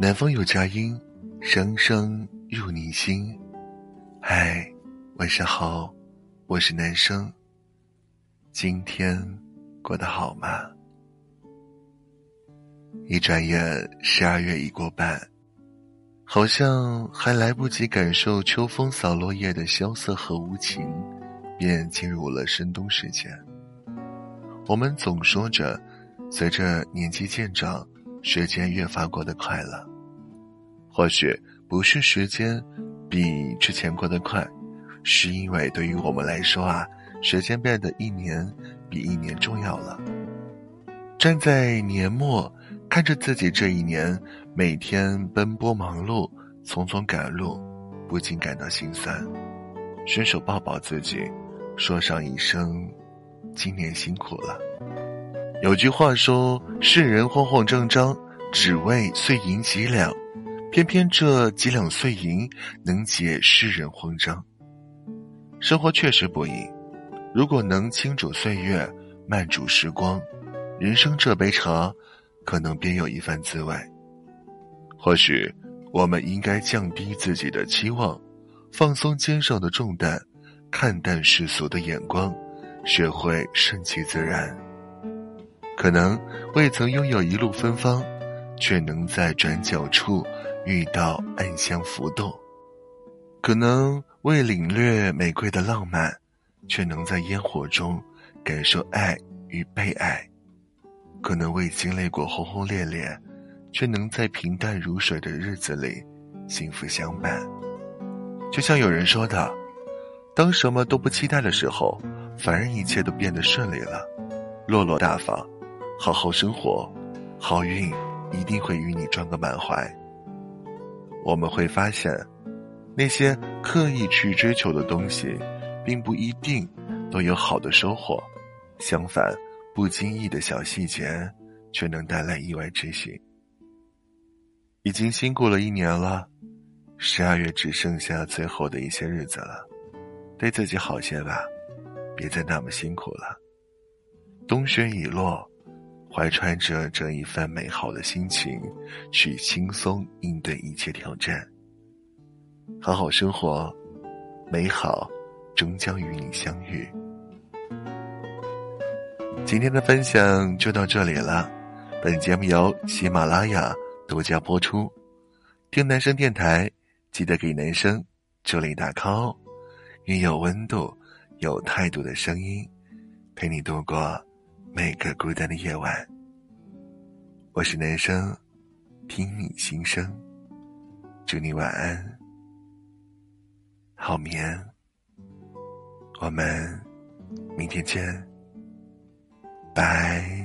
南方有佳音，声声入你心。嗨，晚上好，我是男生。今天过得好吗？一转眼，十二月已过半，好像还来不及感受秋风扫落叶的萧瑟和无情，便进入了深冬时节。我们总说着，随着年纪渐长，时间越发过得快了。或许不是时间比之前过得快，是因为对于我们来说啊，时间变得一年比一年重要了。站在年末，看着自己这一年每天奔波忙碌、匆匆赶路，不禁感到心酸，伸手抱抱自己，说上一声。今年辛苦了。有句话说：“世人慌慌张张，只为碎银几两，偏偏这几两碎银能解世人慌张。”生活确实不易，如果能轻煮岁月，慢煮时光，人生这杯茶，可能别有一番滋味。或许，我们应该降低自己的期望，放松肩上的重担，看淡世俗的眼光。学会顺其自然，可能未曾拥有一路芬芳，却能在转角处遇到暗香浮动；可能未领略玫瑰的浪漫，却能在烟火中感受爱与被爱；可能未经历过轰轰烈烈，却能在平淡如水的日子里幸福相伴。就像有人说的：“当什么都不期待的时候。”反而一切都变得顺利了，落落大方，好好生活，好运一定会与你撞个满怀。我们会发现，那些刻意去追求的东西，并不一定都有好的收获，相反，不经意的小细节却能带来意外之喜。已经辛苦了一年了，十二月只剩下最后的一些日子了，对自己好些吧。别再那么辛苦了。冬雪已落，怀揣着这一份美好的心情，去轻松应对一切挑战。好好生活，美好终将与你相遇。今天的分享就到这里了。本节目由喜马拉雅独家播出。听男生电台，记得给男生助力打 call，愿有温度。有态度的声音，陪你度过每个孤单的夜晚。我是男生，听你心声，祝你晚安，好眠。我们明天见，拜。